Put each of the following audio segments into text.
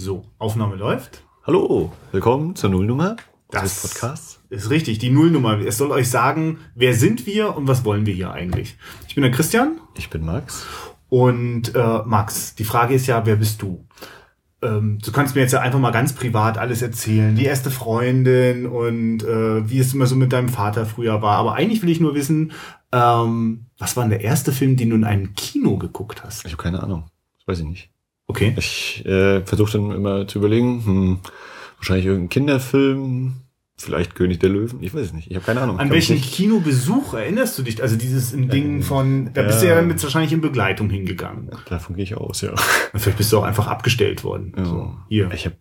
So, Aufnahme läuft. Hallo, willkommen zur Nullnummer Das des Podcasts. Ist richtig, die Nullnummer. Es soll euch sagen, wer sind wir und was wollen wir hier eigentlich. Ich bin der Christian Ich bin Max. und äh, Max. Die Frage ist ja, wer bist du? Ähm, du kannst mir jetzt ja einfach mal ganz privat alles erzählen. Die erste Freundin und äh, wie es immer so mit deinem Vater früher war. Aber eigentlich will ich nur wissen, ähm, was war denn der erste Film, den du in einem Kino geguckt hast? Ich habe keine Ahnung. Das weiß ich nicht. Okay. Ich äh, versuche dann immer zu überlegen, hm, wahrscheinlich irgendein Kinderfilm, vielleicht König der Löwen, ich weiß es nicht. Ich habe keine Ahnung. An welchen Kinobesuch erinnerst du dich? Also dieses im Ding Ähm, von, da bist du ja ja. dann jetzt wahrscheinlich in Begleitung hingegangen. Davon gehe ich aus, ja. Vielleicht bist du auch einfach abgestellt worden. ja. So, hier. Ich habe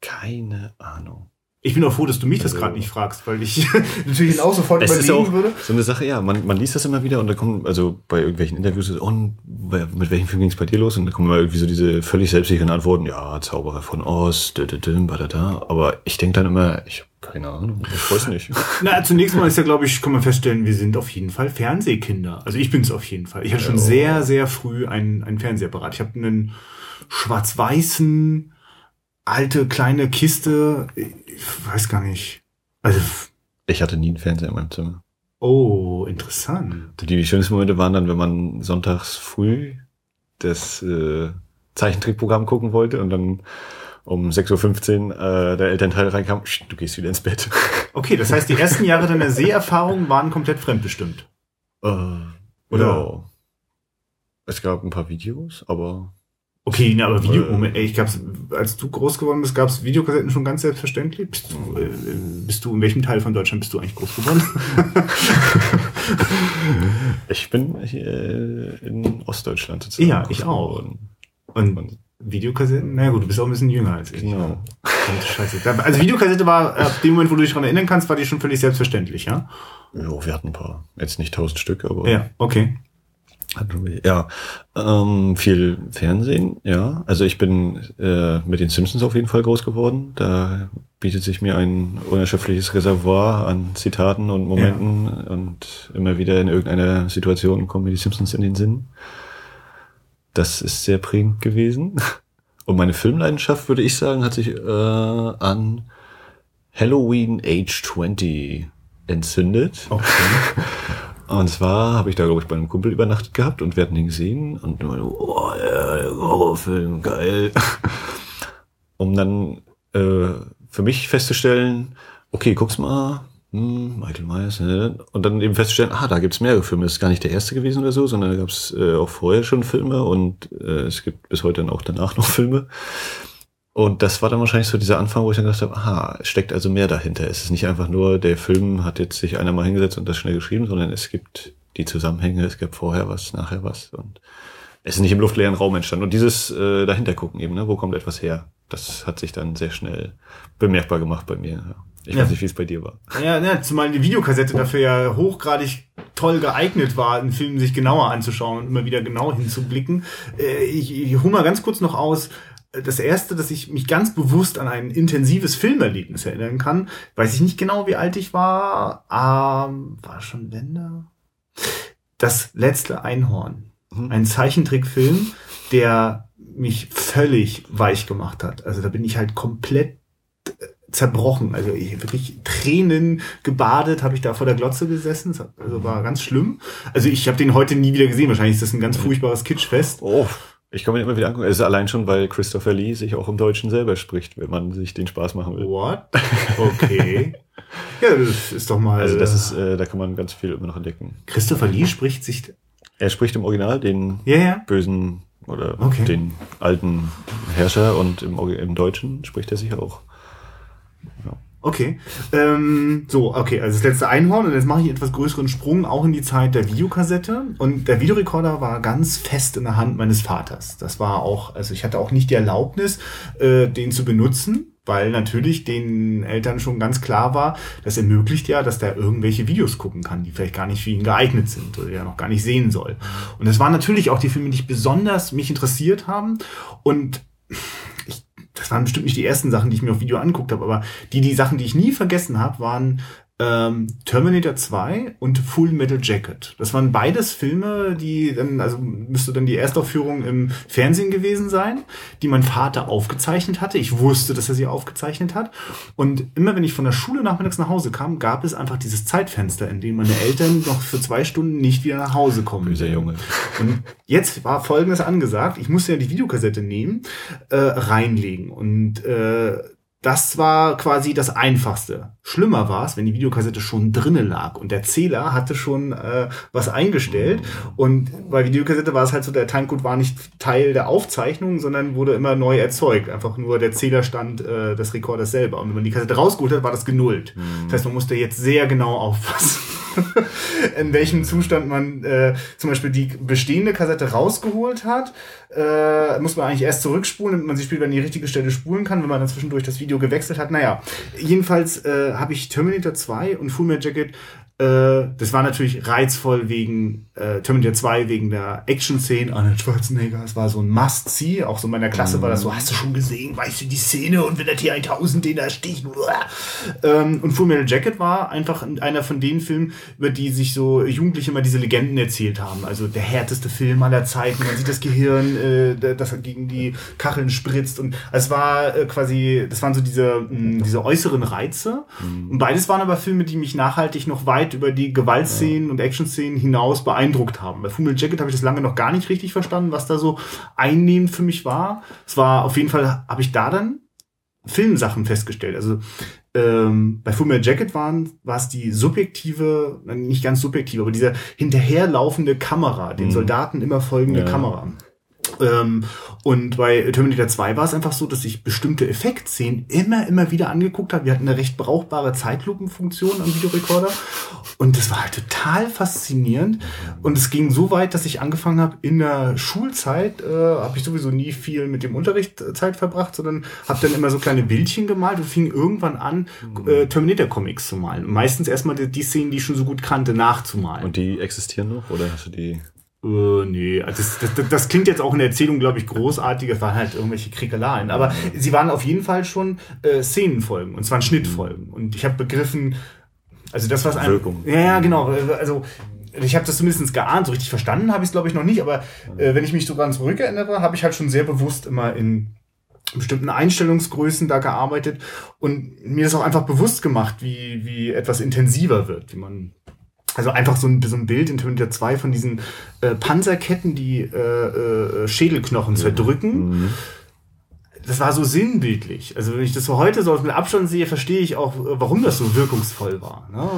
keine Ahnung. Ich bin auch froh, dass du mich das Also- gerade nicht fragst, weil ich natürlich auch sofort Es ist überlegen auch würde. so eine Sache, ja, man, man liest das immer wieder und da kommen, also bei irgendwelchen Interviews, so, und bei- mit welchem Film ging es bei dir los? Und da kommen immer irgendwie so diese völlig selbstsicheren Antworten, ja, Zauberer von Oz, da, da, da, da, da, da. aber ich denke dann immer, ich habe keine Ahnung, ich weiß nicht. Na, zunächst mal ist ja, glaube ich, kann man feststellen, wir sind auf jeden Fall Fernsehkinder. Also ich bin es auf jeden Fall. Ich hatte schon Ja. sehr, sehr früh einen, einen Fernsehapparat. Ich habe einen schwarz-weißen, alte, kleine Kiste. Ich weiß gar nicht. Also, Ich hatte nie einen Fernseher in meinem Zimmer. oh, interessant. Die, die schönsten Momente waren dann, wenn man sonntags früh das äh, Zeichentrickprogramm gucken wollte und dann um 6.15 Uhr äh, der Elternteil reinkam, "Psst, du gehst wieder ins Bett. Okay, das heißt, die ersten Jahre deiner Seherfahrung waren komplett fremdbestimmt. äh, Oder- ja. Es gab ein paar Videos, aber Okay, na, aber Video, Äh. Moment, ey, ich gab's, als du groß geworden bist, gab's Videokassetten schon ganz selbstverständlich? Bist du, äh, bist du, in welchem Teil von Deutschland bist du eigentlich groß geworden? ich bin äh, in Ostdeutschland sozusagen. Ja, ich auch. geworden. Und Videokassetten? Na gut, du bist auch ein bisschen jünger als ich. Genau. Scheiße. Also Videokassette war, ab dem Moment, wo du dich daran erinnern kannst, war die schon völlig selbstverständlich, ja? Ja, wir hatten ein paar. Jetzt nicht tausend Stück, aber Ja, okay. Ja, ähm, viel Fernsehen, ja. Also ich bin äh, mit den Simpsons auf jeden Fall groß geworden. Da bietet sich mir ein unerschöpfliches Reservoir an Zitaten und Momenten und immer wieder in irgendeiner Situation kommen mir die Simpsons in den Sinn. Das ist sehr prägend gewesen. Und meine Filmleidenschaft, würde ich sagen, hat sich äh, an Halloween Age 20 entzündet. Okay. Und zwar habe ich da, glaube ich, bei einem Kumpel übernachtet gehabt und wir hatten den gesehen und immer so, oh, ja, Horrorfilm, geil. Um dann äh, für mich festzustellen, okay, guck's mal, hm, Michael Myers, ne? und dann eben festzustellen, ah, da gibt's mehrere Filme. Das ist gar nicht der erste gewesen oder so, sondern da gab's äh, auch vorher schon Filme und äh, es gibt bis heute dann auch danach noch Filme. Und das war dann wahrscheinlich so dieser Anfang, wo ich dann gedacht habe, aha, es steckt also mehr dahinter. Es ist nicht einfach nur, der Film hat jetzt sich einer mal hingesetzt und das schnell geschrieben, sondern es gibt die Zusammenhänge, es gibt vorher was, nachher was und es ist nicht im luftleeren Raum entstanden. Und dieses äh, dahinter gucken eben, ne, wo kommt etwas her, das hat sich dann sehr schnell bemerkbar gemacht bei mir. Ja. Ich Ja. weiß nicht, wie es bei dir war. Ja, ja, zumal die Videokassette dafür ja hochgradig toll geeignet war, einen Film sich genauer anzuschauen und immer wieder genau hinzublicken. Äh, Ich, ich hole mal ganz kurz noch aus. Das erste, dass ich mich ganz bewusst an ein intensives Filmerlebnis erinnern kann, weiß ich nicht genau, wie alt ich war. Ähm, war schon Wende? Das letzte Einhorn. Mhm. Ein Zeichentrickfilm, der mich völlig weich gemacht hat. Also da bin ich halt komplett äh, zerbrochen. Also ich wirklich Tränen gebadet, habe ich da vor der Glotze gesessen. Also war ganz schlimm. Also ich habe den heute nie wieder gesehen. Wahrscheinlich ist das ein ganz furchtbares Kitschfest. Oh, ich kann mir immer wieder angucken. Es ist allein schon, weil Christopher Lee sich auch im Deutschen selber spricht, wenn man sich den Spaß machen will. What? Okay. ja, das ist doch mal. Also das ist, äh, da kann man ganz viel immer noch entdecken. Christopher Lee spricht sich. Er spricht im Original den Ja, ja. bösen oder Okay. den alten Herrscher und im, im Deutschen spricht er sich auch. Okay. Ähm, so, okay, also das letzte Einhorn und jetzt mache ich etwas größeren Sprung auch in die Zeit der Videokassette und der Videorekorder war ganz fest in der Hand meines Vaters. Das war auch, also ich hatte auch nicht die Erlaubnis, äh, den zu benutzen, weil natürlich den Eltern schon ganz klar war, das ermöglicht ja, dass der irgendwelche Videos gucken kann, die vielleicht gar nicht für ihn geeignet sind oder er noch gar nicht sehen soll. Und es waren natürlich auch die Filme, die besonders mich interessiert haben und ich das waren bestimmt nicht die ersten Sachen, die ich mir auf Video angeguckt habe, aber die, die Sachen, die ich nie vergessen habe, waren ähm, Terminator 2 und Full Metal Jacket. Das waren beides Filme, die dann, also müsste dann die Erstaufführung im Fernsehen gewesen sein, die mein Vater aufgezeichnet hatte. Ich wusste, dass er sie aufgezeichnet hat. Und immer wenn ich von der Schule nachmittags nach Hause kam, gab es einfach dieses Zeitfenster, in dem meine Eltern noch für zwei Stunden nicht wieder nach Hause kommen. Böser Junge. Und jetzt war Folgendes angesagt. Ich musste ja die Videokassette nehmen, äh, reinlegen. Und äh, das war quasi das Einfachste. Schlimmer war es, wenn die Videokassette schon drinnen lag und der Zähler hatte schon äh, was eingestellt. Und bei Videokassette war es halt so, der Timecode war nicht Teil der Aufzeichnung, sondern wurde immer neu erzeugt. Einfach nur der Zählerstand äh, des Rekorders selber. Und wenn man die Kassette rausgeholt hat, war das genullt. Das heißt, man musste jetzt sehr genau aufpassen. in welchem Zustand man äh, zum Beispiel die bestehende Kassette rausgeholt hat, äh, muss man eigentlich erst zurückspulen, damit man sie später an die richtige Stelle spulen kann, wenn man dann zwischendurch das Video gewechselt hat. Naja, jedenfalls äh, habe ich Terminator 2 und Full Metal Jacket das war natürlich reizvoll wegen äh, Terminator 2, wegen der Action-Szene. Arnold Schwarzenegger, es war so ein Must-See. Auch so in meiner Klasse war das so, hast du schon gesehen, weißt du die Szene und wenn der T-1000 den da sticht. Ähm, und Full Metal Jacket war einfach einer von den Filmen, über die sich so Jugendliche immer diese Legenden erzählt haben. Also der härteste Film aller Zeiten. Man sieht das Gehirn, äh, das gegen die Kacheln spritzt. Und es war äh, quasi, das waren so diese, mh, diese äußeren Reize. Und beides waren aber Filme, die mich nachhaltig noch weit über die Gewaltszenen und Action-Szenen hinaus beeindruckt haben. Bei Full Jacket habe ich das lange noch gar nicht richtig verstanden, was da so einnehmend für mich war. Es war auf jeden Fall, habe ich da dann Filmsachen festgestellt. Also ähm, bei Full Metal Jacket waren, war es die subjektive, nicht ganz subjektive, aber diese hinterherlaufende Kamera, den Soldaten immer folgende Ja. Kamera. Ähm, und bei Terminator 2 war es einfach so, dass ich bestimmte Effektszenen immer, immer wieder angeguckt habe. Wir hatten eine recht brauchbare Zeitlupenfunktion am Videorekorder. Und das war halt total faszinierend. Und es ging so weit, dass ich angefangen habe, in der Schulzeit, äh, habe ich sowieso nie viel mit dem Unterricht äh, Zeit verbracht, sondern habe dann immer so kleine Bildchen gemalt und fing irgendwann an, äh, Terminator-Comics zu malen. Meistens erstmal die, die Szenen, die ich schon so gut kannte, nachzumalen. Und die existieren noch? Oder hast du die? Äh, nee, also das, das, das klingt jetzt auch in der Erzählung, glaube ich, großartig. Es waren halt irgendwelche Kriegeleien. Aber sie waren auf jeden Fall schon äh, Szenenfolgen und zwar Schnittfolgen. Und ich habe begriffen, also das, was einem. Wirkung. Ja, ja, genau. Also ich habe das zumindest geahnt, so richtig verstanden habe ich es, glaube ich, noch nicht. Aber äh, wenn ich mich so dran zurückerinnere, habe ich halt schon sehr bewusst immer in bestimmten Einstellungsgrößen da gearbeitet und mir ist auch einfach bewusst gemacht, wie, wie etwas intensiver wird, wie man also einfach so ein, so ein Bild in Terminator 2 von diesen äh, Panzerketten, die äh, äh, Schädelknochen zerdrücken. Das war so sinnbildlich. Also wenn ich das so heute so mit Abstand sehe, verstehe ich auch, äh, warum das so wirkungsvoll war. Ne?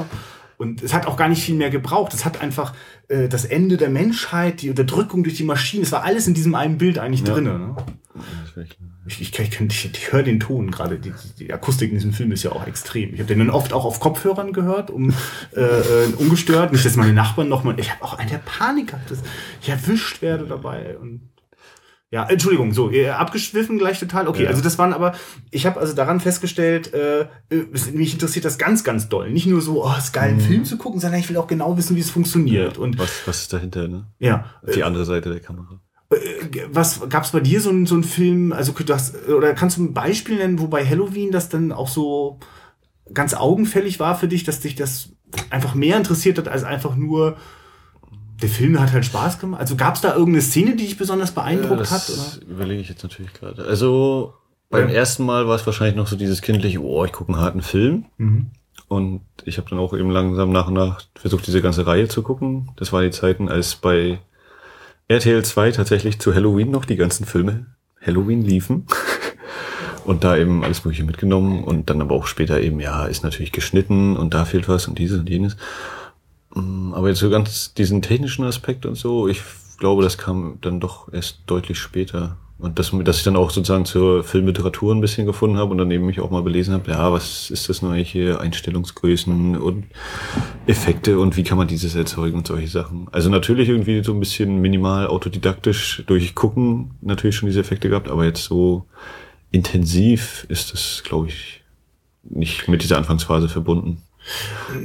Und es hat auch gar nicht viel mehr gebraucht. Es hat einfach äh, das Ende der Menschheit, die Unterdrückung durch die Maschinen, es war alles in diesem einen Bild eigentlich Ja. drinne. Ne? Will ich- Ich, ich, ich, ich, höre den Ton gerade. Die, die Akustik in diesem Film ist ja auch extrem. Ich habe den dann oft auch auf Kopfhörern gehört, um äh, äh, ungestört. Nicht, dass meine Nachbarn noch mal. Ich habe auch eine Panik gehabt, dass ich erwischt werde dabei. Und ja, Entschuldigung, so ihr abgeschwiffen gleich total. Okay, Ja. also das waren aber. Ich habe also daran festgestellt, äh, äh, mich interessiert das ganz, ganz doll. Nicht nur so, oh, ist geil, einen Film zu gucken, sondern ich will auch genau wissen, wie es funktioniert. Und was, was ist dahinter, ne? ja, Die andere Seite der Kamera. Was gab's bei dir so ein so Film, also du hast, oder kannst du ein Beispiel nennen, wo bei Halloween das dann auch so ganz augenfällig war für dich, dass dich das einfach mehr interessiert hat als einfach nur der Film hat halt Spaß gemacht. Also gab's da irgendeine Szene, die dich besonders beeindruckt hat? Oder? das überlege ich jetzt natürlich gerade. Also beim Ja. ersten Mal war es wahrscheinlich noch so dieses kindliche, oh, ich gucke einen harten Film. Mhm. Und ich habe dann auch eben langsam nach und nach versucht, diese ganze Reihe zu gucken. Das war die Zeiten, als bei RTL 2 tatsächlich zu Halloween noch die ganzen Filme Halloween liefen. Und da eben alles Mögliche mitgenommen und dann aber auch später eben, ja, ist natürlich geschnitten und da fehlt was und dieses und jenes. Mm, Aber jetzt so ganz diesen technischen Aspekt und so, ich glaube, das kam dann doch erst deutlich später. Und das, dass ich dann auch sozusagen zur Filmliteratur ein bisschen gefunden habe und dann eben mich auch mal belesen habe, ja, was ist das neue hier, Einstellungsgrößen und Effekte und wie kann man dieses erzeugen und solche Sachen. Also natürlich irgendwie so ein bisschen minimal autodidaktisch durch Gucken natürlich schon diese Effekte gehabt, aber jetzt so intensiv ist das, glaube ich, nicht mit dieser Anfangsphase verbunden.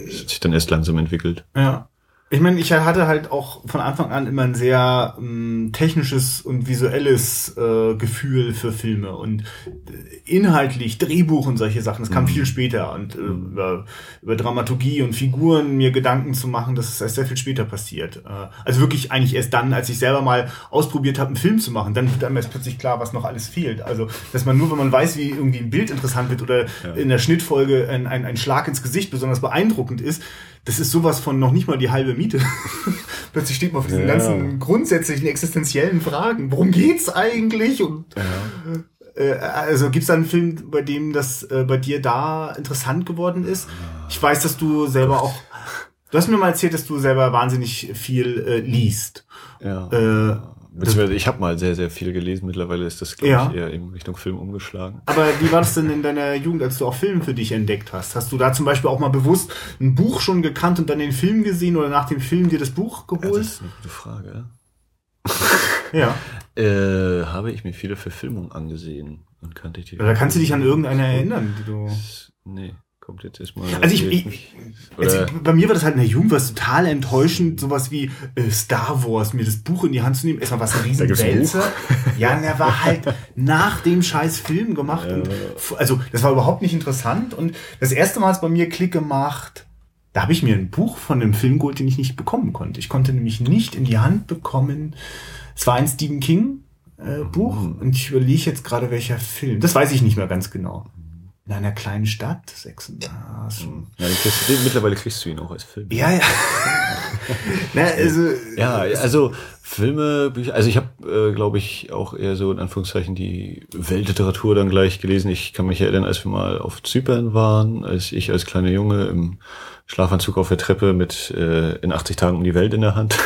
Das hat sich dann erst langsam entwickelt. Ja. Ich meine, ich hatte halt auch von Anfang an immer ein sehr ähm, technisches und visuelles äh, Gefühl für Filme und äh, inhaltlich Drehbuch und solche Sachen. Das kam mhm. viel später und äh, über, über Dramaturgie und Figuren mir Gedanken zu machen, das ist erst sehr viel später passiert. Äh, also wirklich eigentlich erst dann, als ich selber mal ausprobiert habe, einen Film zu machen, dann wird einem erst plötzlich klar, was noch alles fehlt. Also, dass man nur, wenn man weiß, wie irgendwie ein Bild interessant wird oder ja. in der Schnittfolge ein, ein, ein Schlag ins Gesicht besonders beeindruckend ist, das ist sowas von noch nicht mal die halbe Miete. Plötzlich steht man auf diesen ja. ganzen grundsätzlichen existenziellen Fragen. Worum geht's eigentlich? Und ja. äh, also gibt's da einen Film, bei dem das äh, bei dir da interessant geworden ist? Ich weiß, dass du selber auch. Du hast mir mal erzählt, dass du selber wahnsinnig viel äh, liest. Ja. Beziehungsweise ich habe mal sehr, sehr viel gelesen. Mittlerweile ist das, glaube ja. ich, eher in Richtung Film umgeschlagen. Aber wie war das denn in deiner Jugend, als du auch Film für dich entdeckt hast? Hast du da zum Beispiel auch mal bewusst ein Buch schon gekannt und dann den Film gesehen oder nach dem Film dir das Buch geholt? Ja, das ist eine gute Frage. ja. Äh, habe ich mir viele Verfilmungen angesehen und kannte ich die. Oder kannst du dich an irgendeine erinnern, die du. Nee kommt jetzt erstmal. Also ich, ich also bei mir war das halt in der Jugend was total enttäuschend, sowas wie äh, Star Wars, mir das Buch in die Hand zu nehmen, erstmal was Riesenwälzer. Ja, und er war halt nach dem scheiß Film gemacht ja. und also das war überhaupt nicht interessant und das erste Mal hat es bei mir Klick gemacht. Da habe ich mir ein Buch von einem Film geholt, den ich nicht bekommen konnte. Ich konnte nämlich nicht in die Hand bekommen. Es war ein Stephen King äh, Buch mhm. und ich überlege jetzt gerade welcher Film. Das weiß ich nicht mehr ganz genau in einer kleinen Stadt. Sechs, ja, ja, kriegst, mittlerweile kriegst du ihn auch als Film. Ja, ja. Na, also, ja, also Filme, Bücher, also ich habe, äh, glaube ich, auch eher so in Anführungszeichen die Weltliteratur dann gleich gelesen. Ich kann mich erinnern, als wir mal auf Zypern waren, als ich als kleiner Junge im Schlafanzug auf der Treppe mit äh, in 80 Tagen um die Welt in der Hand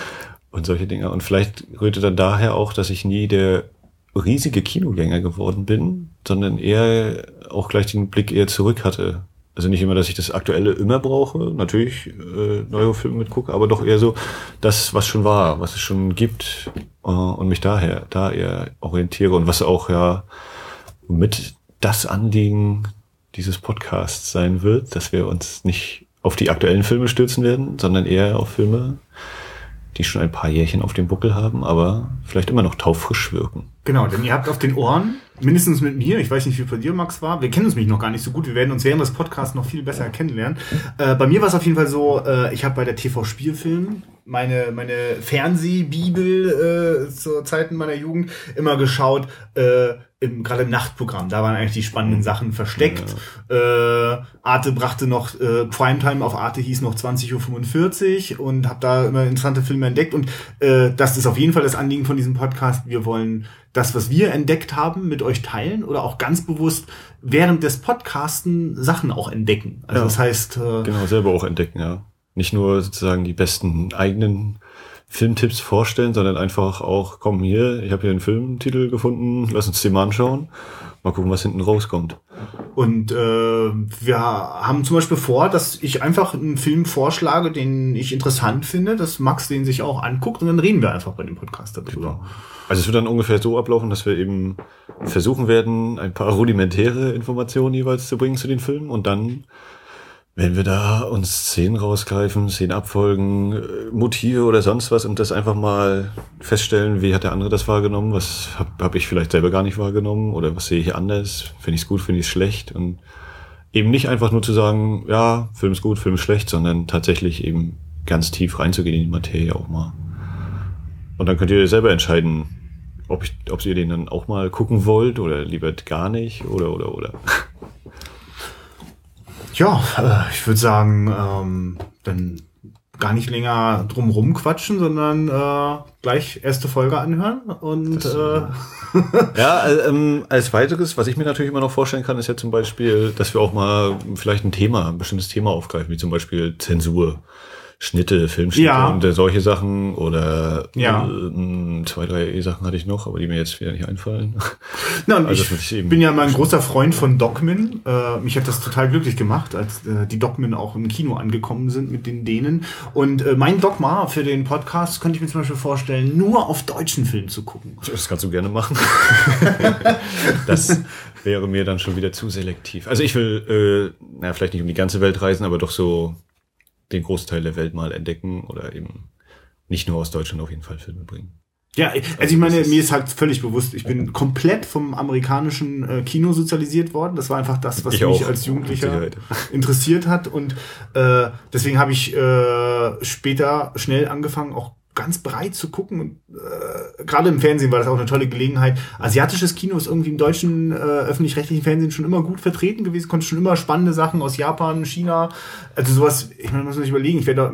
und solche Dinge. Und vielleicht rührte dann daher auch, dass ich nie der riesige Kinogänger geworden bin, sondern eher auch gleich den Blick eher zurück hatte. Also nicht immer, dass ich das Aktuelle immer brauche, natürlich äh, neue Filme mitgucke, aber doch eher so das, was schon war, was es schon gibt äh, und mich daher da eher orientiere und was auch ja mit das Anliegen dieses Podcasts sein wird, dass wir uns nicht auf die aktuellen Filme stürzen werden, sondern eher auf Filme, die schon ein paar Jährchen auf dem Buckel haben, aber vielleicht immer noch taufrisch wirken. Genau, denn ihr habt auf den Ohren, mindestens mit mir, ich weiß nicht, wie bei dir, Max, war, wir kennen uns mich noch gar nicht so gut, wir werden uns während des Podcasts noch viel besser kennenlernen. Äh, bei mir war es auf jeden Fall so, äh, ich habe bei der TV-Spielfilm meine, meine Fernsehbibel äh, zu Zeiten meiner Jugend immer geschaut, äh, im, gerade im Nachtprogramm, da waren eigentlich die spannenden Sachen versteckt. Ja. Äh, Arte brachte noch, äh, Primetime auf Arte hieß noch 20.45 Uhr und habe da immer interessante Filme entdeckt. Und äh, das ist auf jeden Fall das Anliegen von diesem Podcast. Wir wollen das, was wir entdeckt haben, mit euch teilen oder auch ganz bewusst während des Podcasten Sachen auch entdecken. Also ja. das heißt. Äh, genau, selber auch entdecken, ja. Nicht nur sozusagen die besten eigenen Filmtipps vorstellen, sondern einfach auch, komm hier, ich habe hier einen Filmtitel gefunden, lass uns den mal anschauen. Mal gucken, was hinten rauskommt. Und äh, wir haben zum Beispiel vor, dass ich einfach einen Film vorschlage, den ich interessant finde, dass Max den sich auch anguckt und dann reden wir einfach bei dem Podcast darüber. Also es wird dann ungefähr so ablaufen, dass wir eben versuchen werden, ein paar rudimentäre Informationen jeweils zu bringen zu den Filmen und dann wenn wir da uns Szenen rausgreifen, Szenen abfolgen, äh, Motive oder sonst was und das einfach mal feststellen, wie hat der andere das wahrgenommen, was habe hab ich vielleicht selber gar nicht wahrgenommen oder was sehe ich anders, finde ich es gut, finde ich es schlecht und eben nicht einfach nur zu sagen, ja, Film ist gut, Film ist schlecht, sondern tatsächlich eben ganz tief reinzugehen in die Materie auch mal. Und dann könnt ihr selber entscheiden, ob, ich, ob ihr den dann auch mal gucken wollt oder lieber gar nicht oder oder oder. Ja, äh, ich würde sagen, ähm, dann gar nicht länger drum rumquatschen, sondern äh, gleich erste Folge anhören und das, äh, ja, äh, ähm, als weiteres, was ich mir natürlich immer noch vorstellen kann, ist ja zum Beispiel, dass wir auch mal vielleicht ein Thema, ein bestimmtes Thema aufgreifen, wie zum Beispiel Zensur. Schnitte, Filmschnitte ja. und äh, solche Sachen oder ja. äh, zwei, drei Sachen hatte ich noch, aber die mir jetzt wieder nicht einfallen. Na, und also ich bin ja mal ein großer Freund von Dogman. Äh, mich hat das total glücklich gemacht, als äh, die Dogmen auch im Kino angekommen sind mit den Dänen. Und äh, mein Dogma für den Podcast könnte ich mir zum Beispiel vorstellen, nur auf deutschen Filmen zu gucken. Das kannst du gerne machen. das wäre mir dann schon wieder zu selektiv. Also ich will, äh, na, vielleicht nicht um die ganze Welt reisen, aber doch so den Großteil der Welt mal entdecken oder eben nicht nur aus Deutschland auf jeden Fall Filme bringen. Ja, also ich meine, mir ist halt völlig bewusst, ich bin komplett vom amerikanischen äh, Kino sozialisiert worden. Das war einfach das, was Ich mich auch, als Jugendlicher interessiert hat. Und äh, deswegen habe ich äh, später schnell angefangen, auch ganz breit zu gucken. Und äh, gerade im Fernsehen war das auch eine tolle Gelegenheit. Asiatisches Kino ist irgendwie im deutschen äh, öffentlich-rechtlichen Fernsehen schon immer gut vertreten gewesen, konnte schon immer spannende Sachen aus Japan, China, also sowas, ich meine, man muss sich überlegen, ich wäre da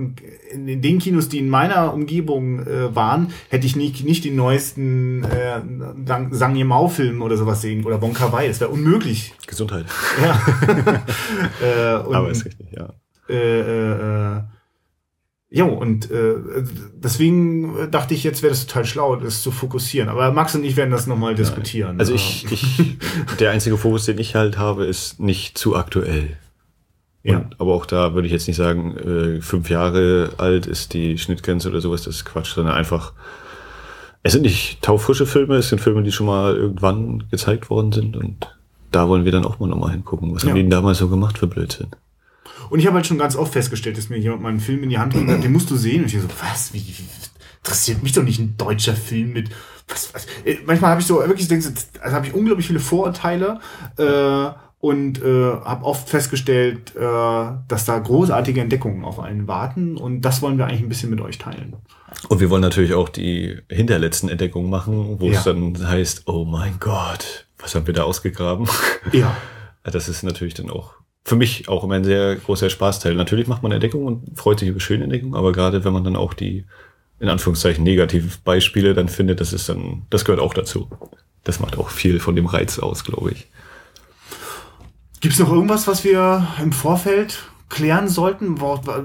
in, in den Kinos, die in meiner Umgebung äh, waren, hätte ich nicht, nicht den neuesten äh, Sang- Sang Yimou-Film oder sowas sehen oder Bon Kar-wai, das wäre unmöglich. Gesundheit. Ja. äh, und, Aber ist richtig, ja. äh, äh, äh, ja, und äh, deswegen dachte ich, jetzt wäre das total schlau, das zu fokussieren. Aber Max und ich werden das nochmal diskutieren. Also ich, ich, der einzige Fokus, den ich halt habe, ist nicht zu aktuell. Ja. Und, aber auch da würde ich jetzt nicht sagen, äh, fünf Jahre alt ist die Schnittgrenze oder sowas, das ist Quatsch, sondern einfach, es sind nicht taufrische Filme, es sind Filme, die schon mal irgendwann gezeigt worden sind und da wollen wir dann auch mal nochmal hingucken. Was Ja. haben die denn damals so gemacht für Blödsinn? Und ich habe halt schon ganz oft festgestellt, dass mir jemand mal einen Film in die Hand drückt, den musst du sehen. Und ich so, was, wie, wie interessiert mich doch nicht ein deutscher Film mit, was, was. Äh, Manchmal habe ich so, wirklich, denke, also habe ich unglaublich viele Vorurteile äh, und äh, habe oft festgestellt, äh, dass da großartige Entdeckungen auf einen warten. Und das wollen wir eigentlich ein bisschen mit euch teilen. Und wir wollen natürlich auch die hinterletzten Entdeckungen machen, wo Ja. es dann heißt, oh mein Gott, was haben wir da ausgegraben? Ja. Das ist natürlich dann auch für mich auch immer ein sehr großer Spaßteil. Natürlich macht man Entdeckungen und freut sich über schöne Entdeckungen, aber gerade wenn man dann auch die, in Anführungszeichen, negativen Beispiele dann findet, das ist dann, das gehört auch dazu. Das macht auch viel von dem Reiz aus, glaube ich. Gibt es noch irgendwas, was wir im Vorfeld klären sollten,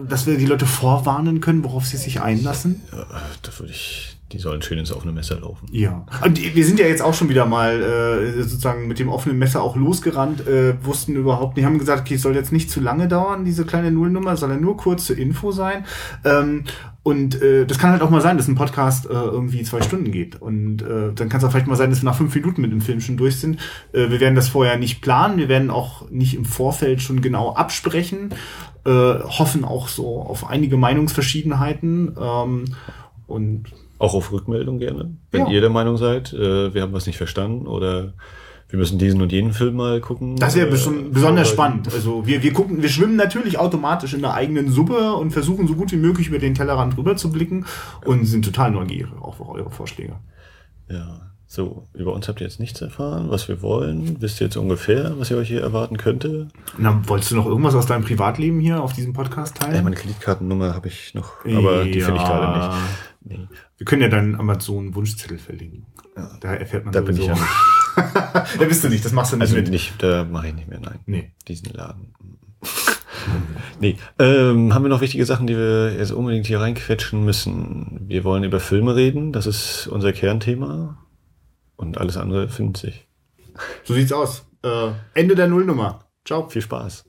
dass wir die Leute vorwarnen können, worauf sie sich einlassen? Ja, da würde ich, die sollen schön ins offene Messer laufen. Ja. Und wir sind ja jetzt auch schon wieder mal äh, sozusagen mit dem offenen Messer auch losgerannt, äh, wussten überhaupt nicht, haben gesagt, okay, es soll jetzt nicht zu lange dauern, diese kleine Nullnummer, soll ja nur kurze Info sein. Ähm, und äh, das kann halt auch mal sein, dass ein Podcast äh, irgendwie zwei Stunden geht. Und äh, dann kann es auch vielleicht mal sein, dass wir nach fünf Minuten mit dem Film schon durch sind. Äh, wir werden das vorher nicht planen, wir werden auch nicht im Vorfeld schon genau absprechen, äh, hoffen auch so auf einige Meinungsverschiedenheiten. Ähm, und Auch auf Rückmeldung gerne. Wenn Ja. ihr der Meinung seid, äh, wir haben was nicht verstanden oder wir müssen diesen und jenen Film mal gucken. Das wäre äh, beson- besonders spannend. Also wir, wir gucken, wir schwimmen natürlich automatisch in der eigenen Suppe und versuchen so gut wie möglich über den Tellerrand rüber zu blicken und sind total neugierig auch auf eure Vorschläge. Ja, so, über uns habt ihr jetzt nichts erfahren, was wir wollen. Wisst ihr jetzt ungefähr, was ihr euch hier erwarten könnte? Na, wolltest du noch irgendwas aus deinem Privatleben hier auf diesem Podcast Äh, teilen? meine Kreditkartennummer habe ich noch, aber die finde ich Ja. gerade nicht. Nee, Wir können ja deinen Amazon-Wunschzettel verlinken. Da erfährt man da bin ich ja sowieso. nicht. da bist du nicht, das machst du nicht Also mit. nicht, da mache ich nicht mehr, nein. Nee. Diesen Laden. nee, ähm, haben wir noch wichtige Sachen, die wir jetzt unbedingt hier reinquetschen müssen? Wir wollen über Filme reden, das ist unser Kernthema. Und alles andere findet sich. So sieht's aus. Äh, Ende der Nullnummer. Ciao. Viel Spaß.